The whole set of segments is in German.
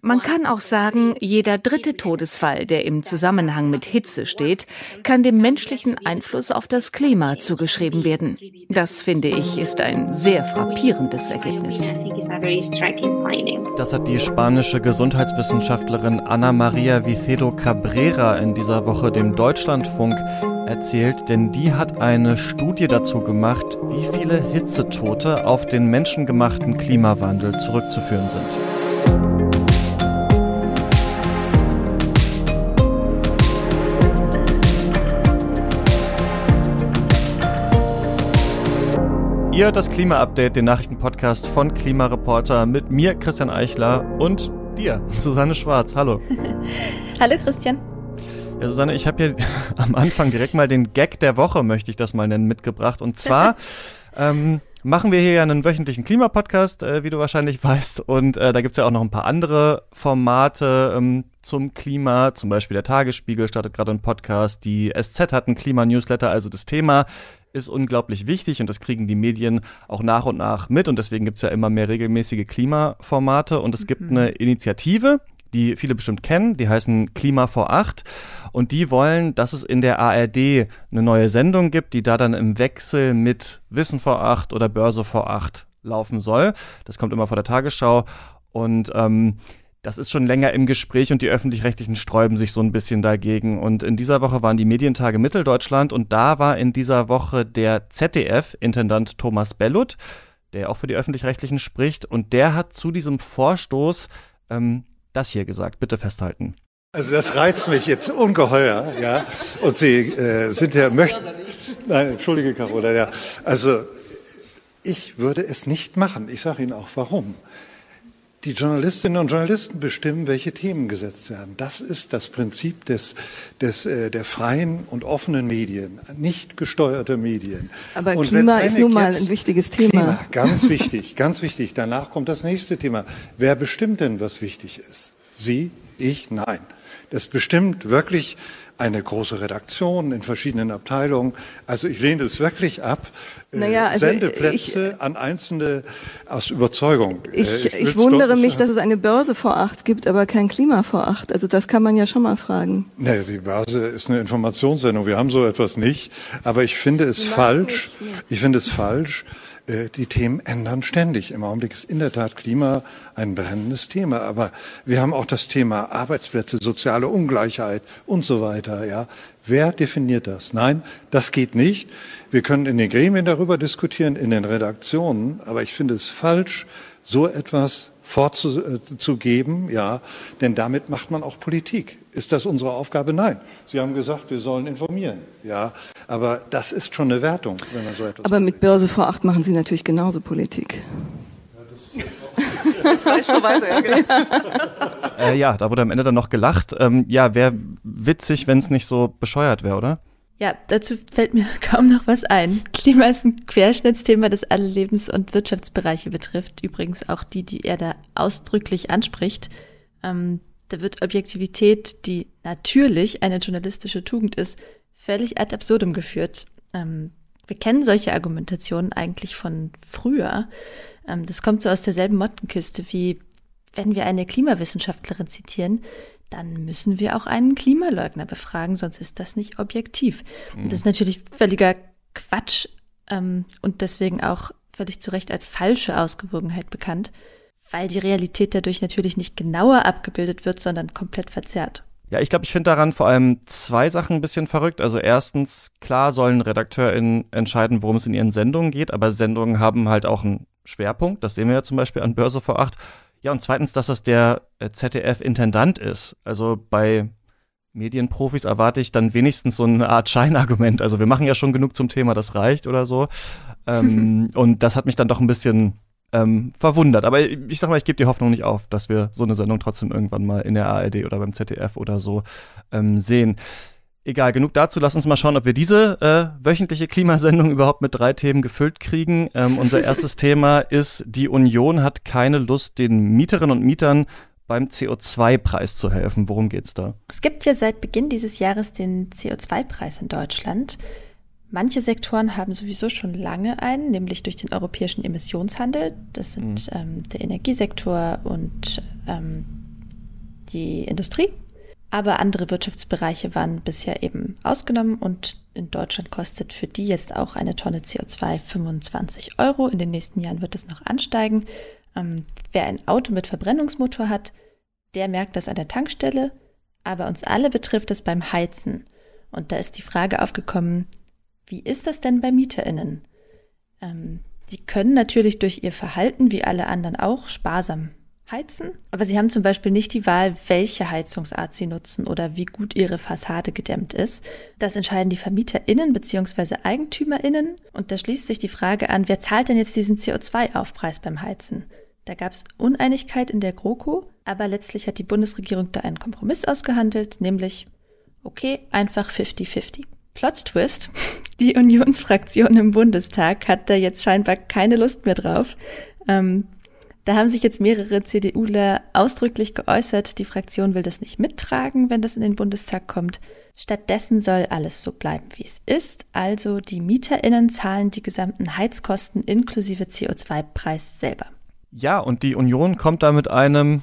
Man kann auch sagen, jeder dritte Todesfall, der im Zusammenhang mit Hitze steht, kann dem menschlichen Einfluss auf das Klima zugeschrieben werden. Das finde ich ist ein sehr frappierendes Ergebnis. Das hat die spanische Gesundheitswissenschaftlerin Ana Maria Vicedo Cabrera in dieser Woche dem Deutschlandfunk erzählt, denn die hat eine Studie dazu gemacht, wie viele Hitzetote auf den menschengemachten Klimawandel zurückzuführen sind. Ihr das Klima-Update, den Nachrichtenpodcast von Klimareporter mit mir, Christian Eichler und dir, Susanne Schwarz. Hallo. Hallo Christian. Ja, Susanne, ich habe hier am Anfang direkt mal den Gag der Woche, möchte ich das mal nennen, mitgebracht. Und zwar ähm, machen wir hier ja einen wöchentlichen Klimapodcast, äh, wie du wahrscheinlich weißt. Und äh, da gibt's ja auch noch ein paar andere Formate ähm, zum Klima. Zum Beispiel der Tagesspiegel startet gerade einen Podcast. Die SZ hat einen Klima-Newsletter. Also das Thema ist unglaublich wichtig und das kriegen die Medien auch nach und nach mit. Und deswegen gibt's ja immer mehr regelmäßige Klimaformate. Und es gibt mhm. eine Initiative, die viele bestimmt kennen, die heißen Klima vor acht und die wollen, dass es in der ARD eine neue Sendung gibt, die da dann im Wechsel mit Wissen vor acht oder Börse vor acht laufen soll. Das kommt immer vor der Tagesschau und ähm, das ist schon länger im Gespräch und die öffentlich-rechtlichen sträuben sich so ein bisschen dagegen. Und in dieser Woche waren die Medientage Mitteldeutschland und da war in dieser Woche der ZDF-Intendant Thomas Bellut, der auch für die öffentlich-rechtlichen spricht. Und der hat zu diesem Vorstoß ähm, das hier gesagt. Bitte festhalten. Also das reizt mich jetzt ungeheuer, ja. Und Sie äh, sind ja möchten. Nein, entschuldige, Carola, ja. Also ich würde es nicht machen. Ich sage Ihnen auch warum. Die Journalistinnen und Journalisten bestimmen, welche Themen gesetzt werden. Das ist das Prinzip des, des, äh, der freien und offenen Medien, nicht gesteuerter Medien. Aber und Klima ist nun mal ein wichtiges Thema. Klima, ganz wichtig, ganz wichtig. Danach kommt das nächste Thema. Wer bestimmt denn, was wichtig ist? Sie, ich, nein. Das bestimmt wirklich eine große Redaktion in verschiedenen Abteilungen. Also ich lehne es wirklich ab. Äh, naja, also Sendeplätze ich, an Einzelne aus Überzeugung. Äh, ich, ich, ich wundere mich, dass es eine Börse vor acht gibt, aber kein Klima vor acht. Also das kann man ja schon mal fragen. Nee, die Börse ist eine Informationssendung. Wir haben so etwas nicht. Aber ich finde es falsch. Ich finde es falsch äh, die Themen ändern ständig. Im Augenblick ist in der Tat Klima ein brennendes Thema. Aber wir haben auch das Thema Arbeitsplätze, soziale Ungleichheit und so weiter. Ja, wer definiert das? Nein, das geht nicht. Wir können in den Gremien darüber diskutieren, in den Redaktionen. Aber ich finde es falsch, so etwas vorzugeben, ja, denn damit macht man auch Politik. Ist das unsere Aufgabe? Nein. Sie haben gesagt, wir sollen informieren, ja, aber das ist schon eine Wertung, wenn man so etwas. Aber mit Börse vor acht machen Sie natürlich genauso Politik. Ja, das ist jetzt auch Jetzt reicht schon weiter, ja, genau. äh, ja, da wurde am Ende dann noch gelacht. Ähm, ja, wäre witzig, wenn es nicht so bescheuert wäre, oder? Ja, dazu fällt mir kaum noch was ein. Klima ist ein Querschnittsthema, das alle Lebens- und Wirtschaftsbereiche betrifft. Übrigens auch die, die er da ausdrücklich anspricht. Ähm, da wird Objektivität, die natürlich eine journalistische Tugend ist, völlig ad absurdum geführt. Ähm, wir kennen solche Argumentationen eigentlich von früher. Ähm, das kommt so aus derselben Mottenkiste wie wenn wir eine Klimawissenschaftlerin zitieren, dann müssen wir auch einen Klimaleugner befragen, sonst ist das nicht objektiv. Mhm. Das ist natürlich völliger Quatsch ähm, und deswegen auch völlig zu Recht als falsche Ausgewogenheit bekannt, weil die Realität dadurch natürlich nicht genauer abgebildet wird, sondern komplett verzerrt. Ja, ich glaube, ich finde daran vor allem zwei Sachen ein bisschen verrückt. Also erstens, klar sollen RedakteurInnen entscheiden, worum es in ihren Sendungen geht, aber Sendungen haben halt auch einen Schwerpunkt. Das sehen wir ja zum Beispiel an Börse vor acht. Ja, und zweitens, dass das der äh, ZDF-Intendant ist. Also bei Medienprofis erwarte ich dann wenigstens so eine Art Scheinargument. Also wir machen ja schon genug zum Thema, das reicht oder so. Ähm, und das hat mich dann doch ein bisschen ähm, verwundert. Aber ich sag mal, ich gebe die Hoffnung nicht auf, dass wir so eine Sendung trotzdem irgendwann mal in der ARD oder beim ZDF oder so ähm, sehen. Egal, genug dazu. Lass uns mal schauen, ob wir diese äh, wöchentliche Klimasendung überhaupt mit drei Themen gefüllt kriegen. Ähm, unser erstes Thema ist, die Union hat keine Lust, den Mieterinnen und Mietern beim CO2-Preis zu helfen. Worum geht's da? Es gibt ja seit Beginn dieses Jahres den CO2-Preis in Deutschland. Manche Sektoren haben sowieso schon lange einen, nämlich durch den europäischen Emissionshandel. Das sind mhm. ähm, der Energiesektor und ähm, die Industrie. Aber andere Wirtschaftsbereiche waren bisher eben ausgenommen und in Deutschland kostet für die jetzt auch eine Tonne CO2 25 Euro. In den nächsten Jahren wird es noch ansteigen. Ähm, wer ein Auto mit Verbrennungsmotor hat, der merkt das an der Tankstelle, aber uns alle betrifft es beim Heizen. Und da ist die Frage aufgekommen, wie ist das denn bei MieterInnen? Ähm, sie können natürlich durch ihr Verhalten, wie alle anderen auch, sparsam heizen, aber sie haben zum Beispiel nicht die Wahl, welche Heizungsart sie nutzen oder wie gut ihre Fassade gedämmt ist. Das entscheiden die VermieterInnen bzw. EigentümerInnen und da schließt sich die Frage an, wer zahlt denn jetzt diesen CO2-Aufpreis beim Heizen? Da gab es Uneinigkeit in der GroKo, aber letztlich hat die Bundesregierung da einen Kompromiss ausgehandelt, nämlich, okay, einfach 50-50. Plot Twist. Die Unionsfraktion im Bundestag hat da jetzt scheinbar keine Lust mehr drauf. Ähm, da haben sich jetzt mehrere CDUler ausdrücklich geäußert, die Fraktion will das nicht mittragen, wenn das in den Bundestag kommt. Stattdessen soll alles so bleiben, wie es ist. Also die MieterInnen zahlen die gesamten Heizkosten inklusive CO2-Preis selber. Ja, und die Union kommt da mit einem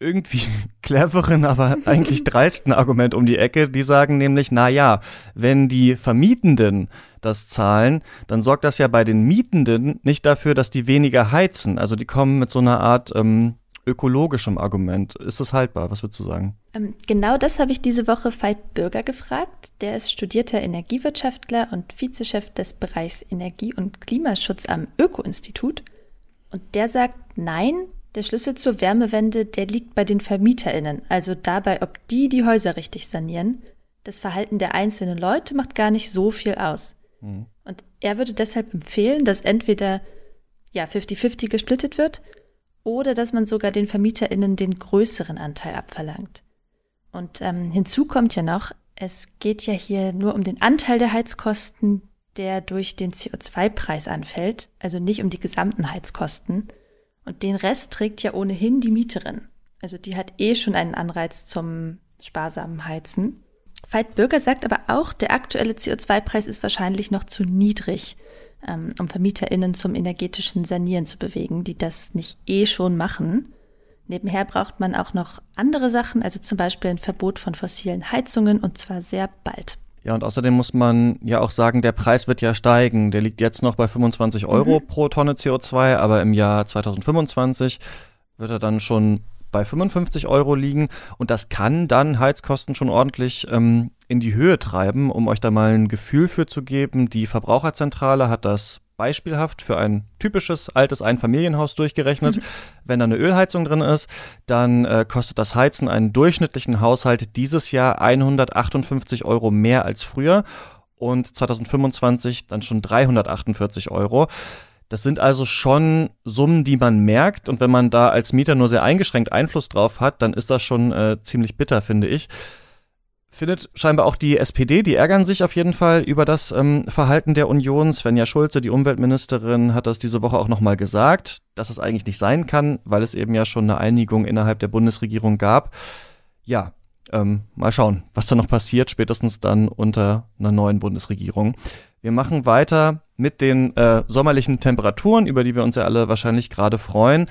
irgendwie cleveren, aber eigentlich dreisten Argument um die Ecke. Die sagen nämlich, na ja, wenn die Vermietenden das zahlen, dann sorgt das ja bei den Mietenden nicht dafür, dass die weniger heizen. Also die kommen mit so einer Art ähm, ökologischem Argument. Ist das haltbar? Was würdest du sagen? Ähm, genau das habe ich diese Woche Veit Bürger gefragt. Der ist studierter Energiewirtschaftler und Vizechef des Bereichs Energie- und Klimaschutz am Öko-Institut. Und der sagt, nein, der Schlüssel zur Wärmewende, der liegt bei den VermieterInnen, also dabei, ob die die Häuser richtig sanieren. Das Verhalten der einzelnen Leute macht gar nicht so viel aus. Mhm. Und er würde deshalb empfehlen, dass entweder ja 50-50 gesplittet wird oder dass man sogar den VermieterInnen den größeren Anteil abverlangt. Und ähm, hinzu kommt ja noch, es geht ja hier nur um den Anteil der Heizkosten, der durch den CO2-Preis anfällt, also nicht um die gesamten Heizkosten. Und den Rest trägt ja ohnehin die Mieterin. Also die hat eh schon einen Anreiz zum sparsamen Heizen. Veit Bürger sagt aber auch, der aktuelle CO2-Preis ist wahrscheinlich noch zu niedrig, ähm, um VermieterInnen zum energetischen Sanieren zu bewegen, die das nicht eh schon machen. Nebenher braucht man auch noch andere Sachen, also zum Beispiel ein Verbot von fossilen Heizungen und zwar sehr bald. Ja, und außerdem muss man ja auch sagen, der Preis wird ja steigen. Der liegt jetzt noch bei 25 Euro mhm. pro Tonne CO2, aber im Jahr 2025 wird er dann schon bei 55 Euro liegen. Und das kann dann Heizkosten schon ordentlich ähm, in die Höhe treiben. Um euch da mal ein Gefühl für zu geben, die Verbraucherzentrale hat das beispielhaft für ein typisches altes Einfamilienhaus durchgerechnet. Mhm. Wenn da eine Ölheizung drin ist, dann äh, kostet das Heizen einen durchschnittlichen Haushalt dieses Jahr 158 Euro mehr als früher und 2025 dann schon 348 Euro. Das sind also schon Summen, die man merkt. Und wenn man da als Mieter nur sehr eingeschränkt Einfluss drauf hat, dann ist das schon äh, ziemlich bitter, finde ich findet scheinbar auch die SPD, die ärgern sich auf jeden Fall über das ähm, Verhalten der Union. Svenja Schulze, die Umweltministerin, hat das diese Woche auch nochmal gesagt, dass es eigentlich nicht sein kann, weil es eben ja schon eine Einigung innerhalb der Bundesregierung gab. Ja, ähm, mal schauen, was da noch passiert, spätestens dann unter einer neuen Bundesregierung. Wir machen weiter mit den äh, sommerlichen Temperaturen, über die wir uns ja alle wahrscheinlich gerade freuen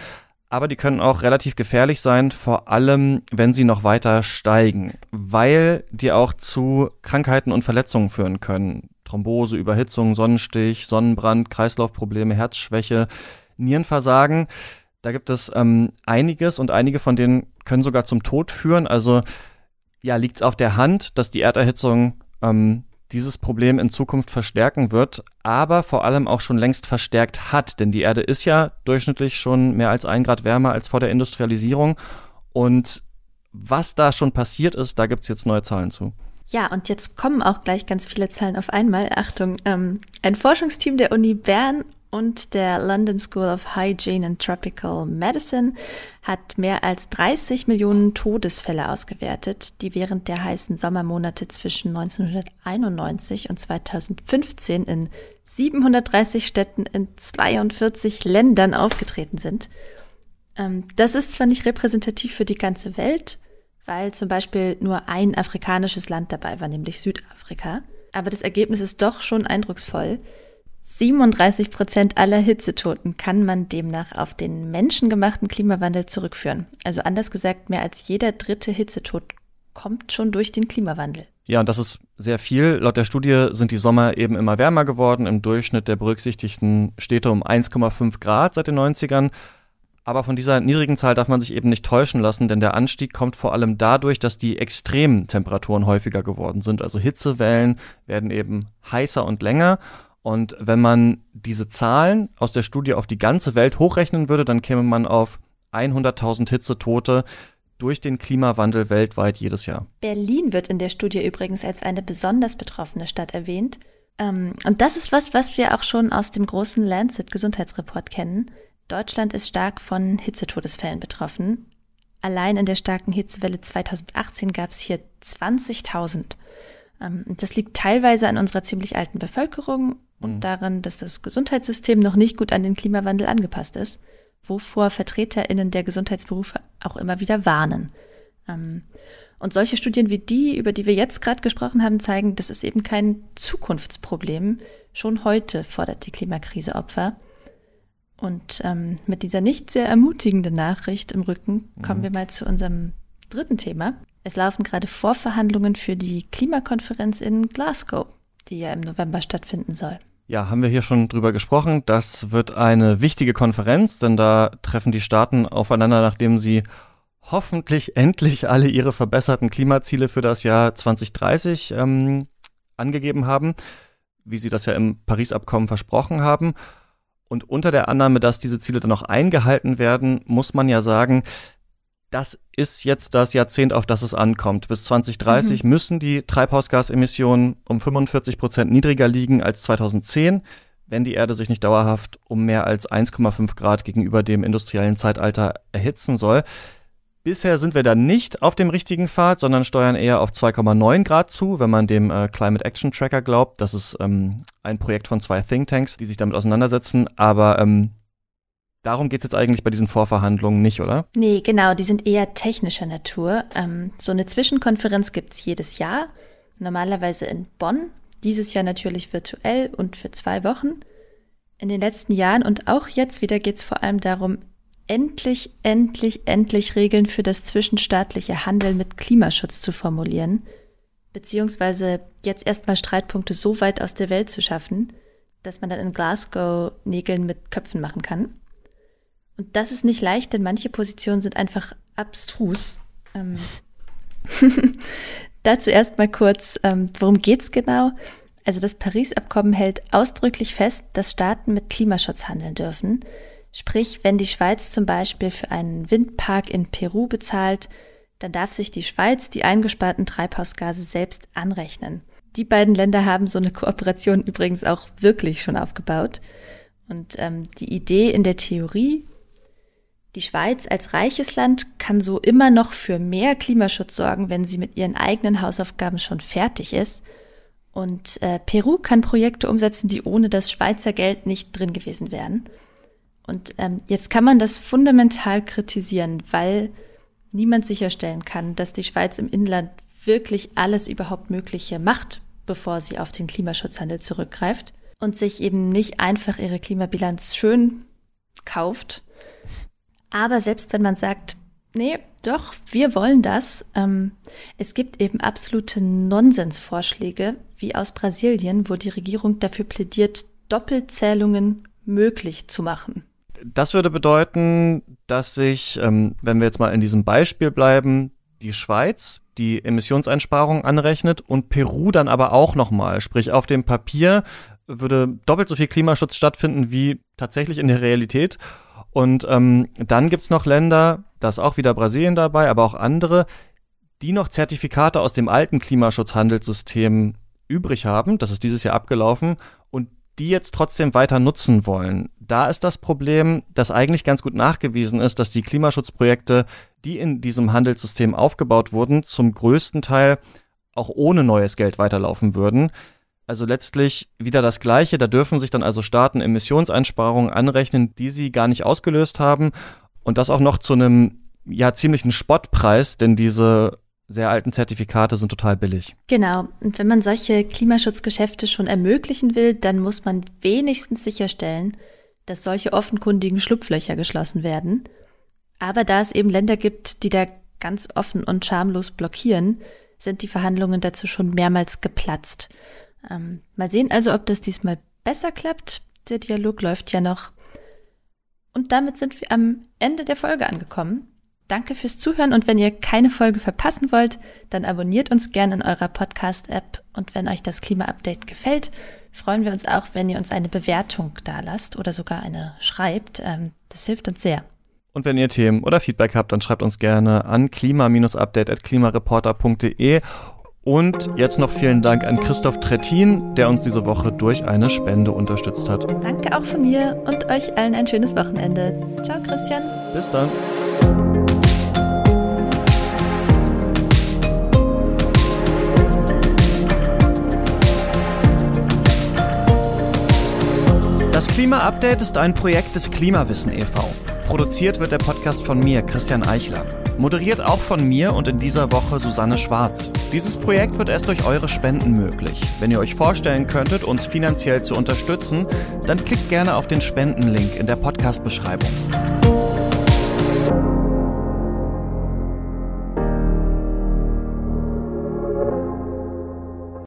aber die können auch relativ gefährlich sein, vor allem wenn sie noch weiter steigen, weil die auch zu Krankheiten und Verletzungen führen können. Thrombose, Überhitzung, Sonnenstich, Sonnenbrand, Kreislaufprobleme, Herzschwäche, Nierenversagen. Da gibt es ähm, einiges und einige von denen können sogar zum Tod führen. Also ja, liegt es auf der Hand, dass die Erderhitzung ähm, dieses Problem in Zukunft verstärken wird, aber vor allem auch schon längst verstärkt hat. Denn die Erde ist ja durchschnittlich schon mehr als ein Grad wärmer als vor der Industrialisierung. Und was da schon passiert ist, da gibt's jetzt neue Zahlen zu. Ja, und jetzt kommen auch gleich ganz viele Zahlen auf einmal. Achtung, ähm, ein Forschungsteam der Uni Bern und der London School of Hygiene and Tropical Medicine hat mehr als 30 Millionen Todesfälle ausgewertet, die während der heißen Sommermonate zwischen 1991 und 2015 in 730 Städten in 42 Ländern aufgetreten sind. Ähm, das ist zwar nicht repräsentativ für die ganze Welt, weil zum Beispiel nur ein afrikanisches Land dabei war, nämlich Südafrika. Aber das Ergebnis ist doch schon eindrucksvoll. 37 Prozent aller Hitzetoten kann man demnach auf den menschengemachten Klimawandel zurückführen. Also anders gesagt, mehr als jeder dritte Hitzetod kommt schon durch den Klimawandel. Ja, und das ist sehr viel. Laut der Studie sind die Sommer eben immer wärmer geworden. Im Durchschnitt der berücksichtigten Städte um 1,5 Grad seit den 90ern. Aber von dieser niedrigen Zahl darf man sich eben nicht täuschen lassen, denn der Anstieg kommt vor allem dadurch, dass die extremen Temperaturen häufiger geworden sind. Also Hitzewellen werden eben heißer und länger. Und wenn man diese Zahlen aus der Studie auf die ganze Welt hochrechnen würde, dann käme man auf 100.000 Hitzetote durch den Klimawandel weltweit jedes Jahr. Berlin wird in der Studie übrigens als eine besonders betroffene Stadt erwähnt. Ähm, und das ist was, was wir auch schon aus dem großen Lancet Gesundheitsreport kennen. Deutschland ist stark von Hitzetodesfällen betroffen. Allein in der starken Hitzewelle 2018 gab es hier 20.000. Ähm, das liegt teilweise an unserer ziemlich alten Bevölkerung und mhm. daran, dass das Gesundheitssystem noch nicht gut an den Klimawandel angepasst ist, wovor VertreterInnen der Gesundheitsberufe auch immer wieder warnen. Ähm, und solche Studien wie die, über die wir jetzt gerade gesprochen haben, zeigen, das ist eben kein Zukunftsproblem. Schon heute fordert die Klimakrise Opfer. Und ähm, mit dieser nicht sehr ermutigenden Nachricht im Rücken kommen mhm. wir mal zu unserem dritten Thema. Es laufen gerade Vorverhandlungen für die Klimakonferenz in Glasgow, die ja im November stattfinden soll. Ja, haben wir hier schon drüber gesprochen. Das wird eine wichtige Konferenz, denn da treffen die Staaten aufeinander, nachdem sie hoffentlich endlich alle ihre verbesserten Klimaziele für das Jahr 2030 ähm, angegeben haben, wie sie das ja im Paris-Abkommen versprochen haben. Und unter der Annahme, dass diese Ziele dann auch eingehalten werden, muss man ja sagen, das ist jetzt das Jahrzehnt, auf das es ankommt. Bis 2030 mhm. müssen die Treibhausgasemissionen um 45 Prozent niedriger liegen als 2010, wenn die Erde sich nicht dauerhaft um mehr als 1,5 Grad gegenüber dem industriellen Zeitalter erhitzen soll. Bisher sind wir da nicht auf dem richtigen Pfad, sondern steuern eher auf 2,9 Grad zu, wenn man dem äh, Climate Action Tracker glaubt. Das ist ähm, ein Projekt von zwei Thinktanks, die sich damit auseinandersetzen. Aber ähm, Darum geht es jetzt eigentlich bei diesen Vorverhandlungen nicht, oder? Nee, genau, die sind eher technischer Natur. Ähm, so eine Zwischenkonferenz gibt es jedes Jahr, normalerweise in Bonn, dieses Jahr natürlich virtuell und für zwei Wochen. In den letzten Jahren und auch jetzt wieder geht es vor allem darum, endlich, endlich, endlich Regeln für das zwischenstaatliche Handeln mit Klimaschutz zu formulieren, beziehungsweise jetzt erstmal Streitpunkte so weit aus der Welt zu schaffen, dass man dann in Glasgow Nägeln mit Köpfen machen kann. Und das ist nicht leicht, denn manche Positionen sind einfach abstrus. Ähm Dazu erstmal kurz, ähm, worum geht's genau? Also das Paris-Abkommen hält ausdrücklich fest, dass Staaten mit Klimaschutz handeln dürfen. Sprich, wenn die Schweiz zum Beispiel für einen Windpark in Peru bezahlt, dann darf sich die Schweiz die eingesparten Treibhausgase selbst anrechnen. Die beiden Länder haben so eine Kooperation übrigens auch wirklich schon aufgebaut. Und ähm, die Idee in der Theorie die Schweiz als reiches Land kann so immer noch für mehr Klimaschutz sorgen, wenn sie mit ihren eigenen Hausaufgaben schon fertig ist. Und äh, Peru kann Projekte umsetzen, die ohne das Schweizer Geld nicht drin gewesen wären. Und ähm, jetzt kann man das fundamental kritisieren, weil niemand sicherstellen kann, dass die Schweiz im Inland wirklich alles überhaupt Mögliche macht, bevor sie auf den Klimaschutzhandel zurückgreift und sich eben nicht einfach ihre Klimabilanz schön kauft aber selbst wenn man sagt, nee, doch, wir wollen das, ähm, es gibt eben absolute Nonsensvorschläge, wie aus Brasilien, wo die Regierung dafür plädiert, Doppelzählungen möglich zu machen. Das würde bedeuten, dass sich, ähm, wenn wir jetzt mal in diesem Beispiel bleiben, die Schweiz die Emissionseinsparungen anrechnet und Peru dann aber auch nochmal. Sprich, auf dem Papier würde doppelt so viel Klimaschutz stattfinden wie tatsächlich in der Realität. Und ähm, dann gibt's noch Länder, da ist auch wieder Brasilien dabei, aber auch andere, die noch Zertifikate aus dem alten Klimaschutzhandelssystem übrig haben. Das ist dieses Jahr abgelaufen und die jetzt trotzdem weiter nutzen wollen. Da ist das Problem, dass eigentlich ganz gut nachgewiesen ist, dass die Klimaschutzprojekte, die in diesem Handelssystem aufgebaut wurden, zum größten Teil auch ohne neues Geld weiterlaufen würden. Also letztlich wieder das Gleiche. Da dürfen sich dann also Staaten Emissionseinsparungen anrechnen, die sie gar nicht ausgelöst haben. Und das auch noch zu einem ja ziemlichen Spottpreis, denn diese sehr alten Zertifikate sind total billig. Genau. Und wenn man solche Klimaschutzgeschäfte schon ermöglichen will, dann muss man wenigstens sicherstellen, dass solche offenkundigen Schlupflöcher geschlossen werden. Aber da es eben Länder gibt, die da ganz offen und schamlos blockieren, sind die Verhandlungen dazu schon mehrmals geplatzt. Ähm, mal sehen also, ob das diesmal besser klappt. Der Dialog läuft ja noch. Und damit sind wir am Ende der Folge angekommen. Danke fürs Zuhören und wenn ihr keine Folge verpassen wollt, dann abonniert uns gerne in eurer Podcast-App und wenn euch das Klima-Update gefällt, freuen wir uns auch, wenn ihr uns eine Bewertung da lasst oder sogar eine schreibt. Ähm, das hilft uns sehr. Und wenn ihr Themen oder Feedback habt, dann schreibt uns gerne an klima-update.klimareporter.de. Und jetzt noch vielen Dank an Christoph Trettin, der uns diese Woche durch eine Spende unterstützt hat. Danke auch von mir und euch allen ein schönes Wochenende. Ciao, Christian. Bis dann. Das Klima-Update ist ein Projekt des Klimawissen e.V. Produziert wird der Podcast von mir, Christian Eichler. Moderiert auch von mir und in dieser Woche Susanne Schwarz. Dieses Projekt wird erst durch eure Spenden möglich. Wenn ihr euch vorstellen könntet, uns finanziell zu unterstützen, dann klickt gerne auf den Spendenlink in der Podcast-Beschreibung.